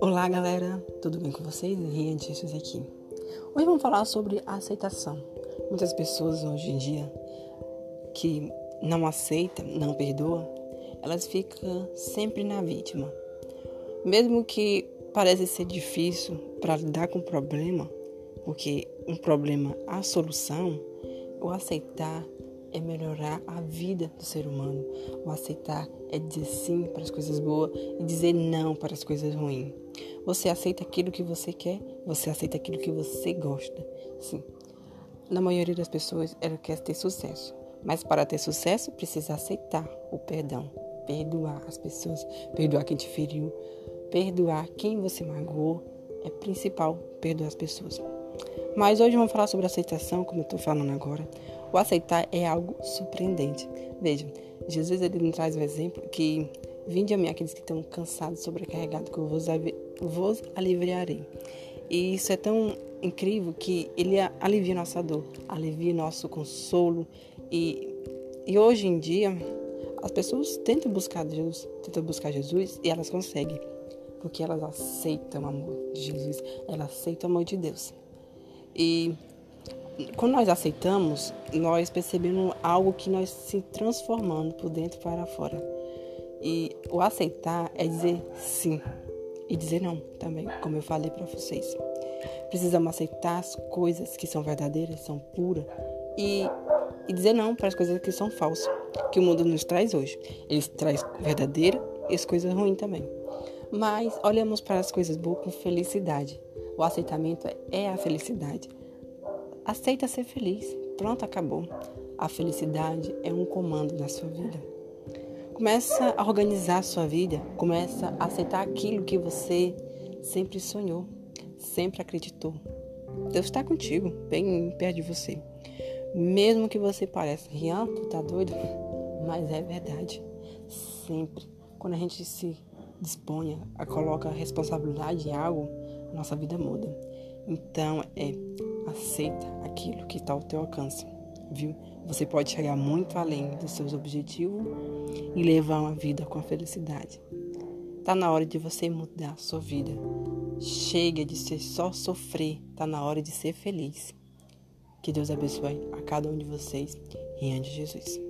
Olá galera, tudo bem com vocês? Rian Jesus aqui. Hoje vamos falar sobre aceitação. Muitas pessoas hoje em dia que não aceitam, não perdoam, elas ficam sempre na vítima. Mesmo que pareça ser difícil para lidar com o problema, porque um problema há solução, o aceitar é melhorar a vida do ser humano. O aceitar é dizer sim para as coisas boas e dizer não para as coisas ruins. Você aceita aquilo que você quer, você aceita aquilo que você gosta. Sim. Na maioria das pessoas, ela quer ter sucesso. Mas para ter sucesso, precisa aceitar o perdão. Perdoar as pessoas, perdoar quem te feriu, perdoar quem você magoou. É principal perdoar as pessoas. Mas hoje vamos falar sobre aceitação, como eu estou falando agora. O aceitar é algo surpreendente. Veja, Jesus ele nos traz um exemplo que vinde a mim aqueles que estão cansados, sobrecarregados, que eu vos, vos aliviarei. E isso é tão incrível que ele alivia nossa dor, alivia nosso consolo. E, e hoje em dia, as pessoas tentam buscar Deus, tentam buscar Jesus e elas conseguem. Porque elas aceitam o amor de Jesus, elas aceitam o amor de Deus. E quando nós aceitamos, nós percebemos algo que nós se transformando por dentro para fora. E o aceitar é dizer sim e dizer não também, como eu falei para vocês. Precisamos aceitar as coisas que são verdadeiras, são puras e, e dizer não para as coisas que são falsas, que o mundo nos traz hoje. Ele traz verdadeira e as coisas ruins também. Mas olhamos para as coisas boas com felicidade. O aceitamento é a felicidade. Aceita ser feliz. Pronto, acabou. A felicidade é um comando na sua vida. Começa a organizar a sua vida, começa a aceitar aquilo que você sempre sonhou, sempre acreditou. Deus está contigo, bem perto de você. Mesmo que você pareça, Rian, tu tá doido? Mas é verdade. Sempre. Quando a gente se dispõe a colocar responsabilidade em algo, nossa vida muda. Então, é aceita aquilo que está ao teu alcance, viu? Você pode chegar muito além dos seus objetivos e levar uma vida com felicidade. Tá na hora de você mudar a sua vida. Chega de ser só sofrer, tá na hora de ser feliz. Que Deus abençoe a cada um de vocês em nome de Jesus.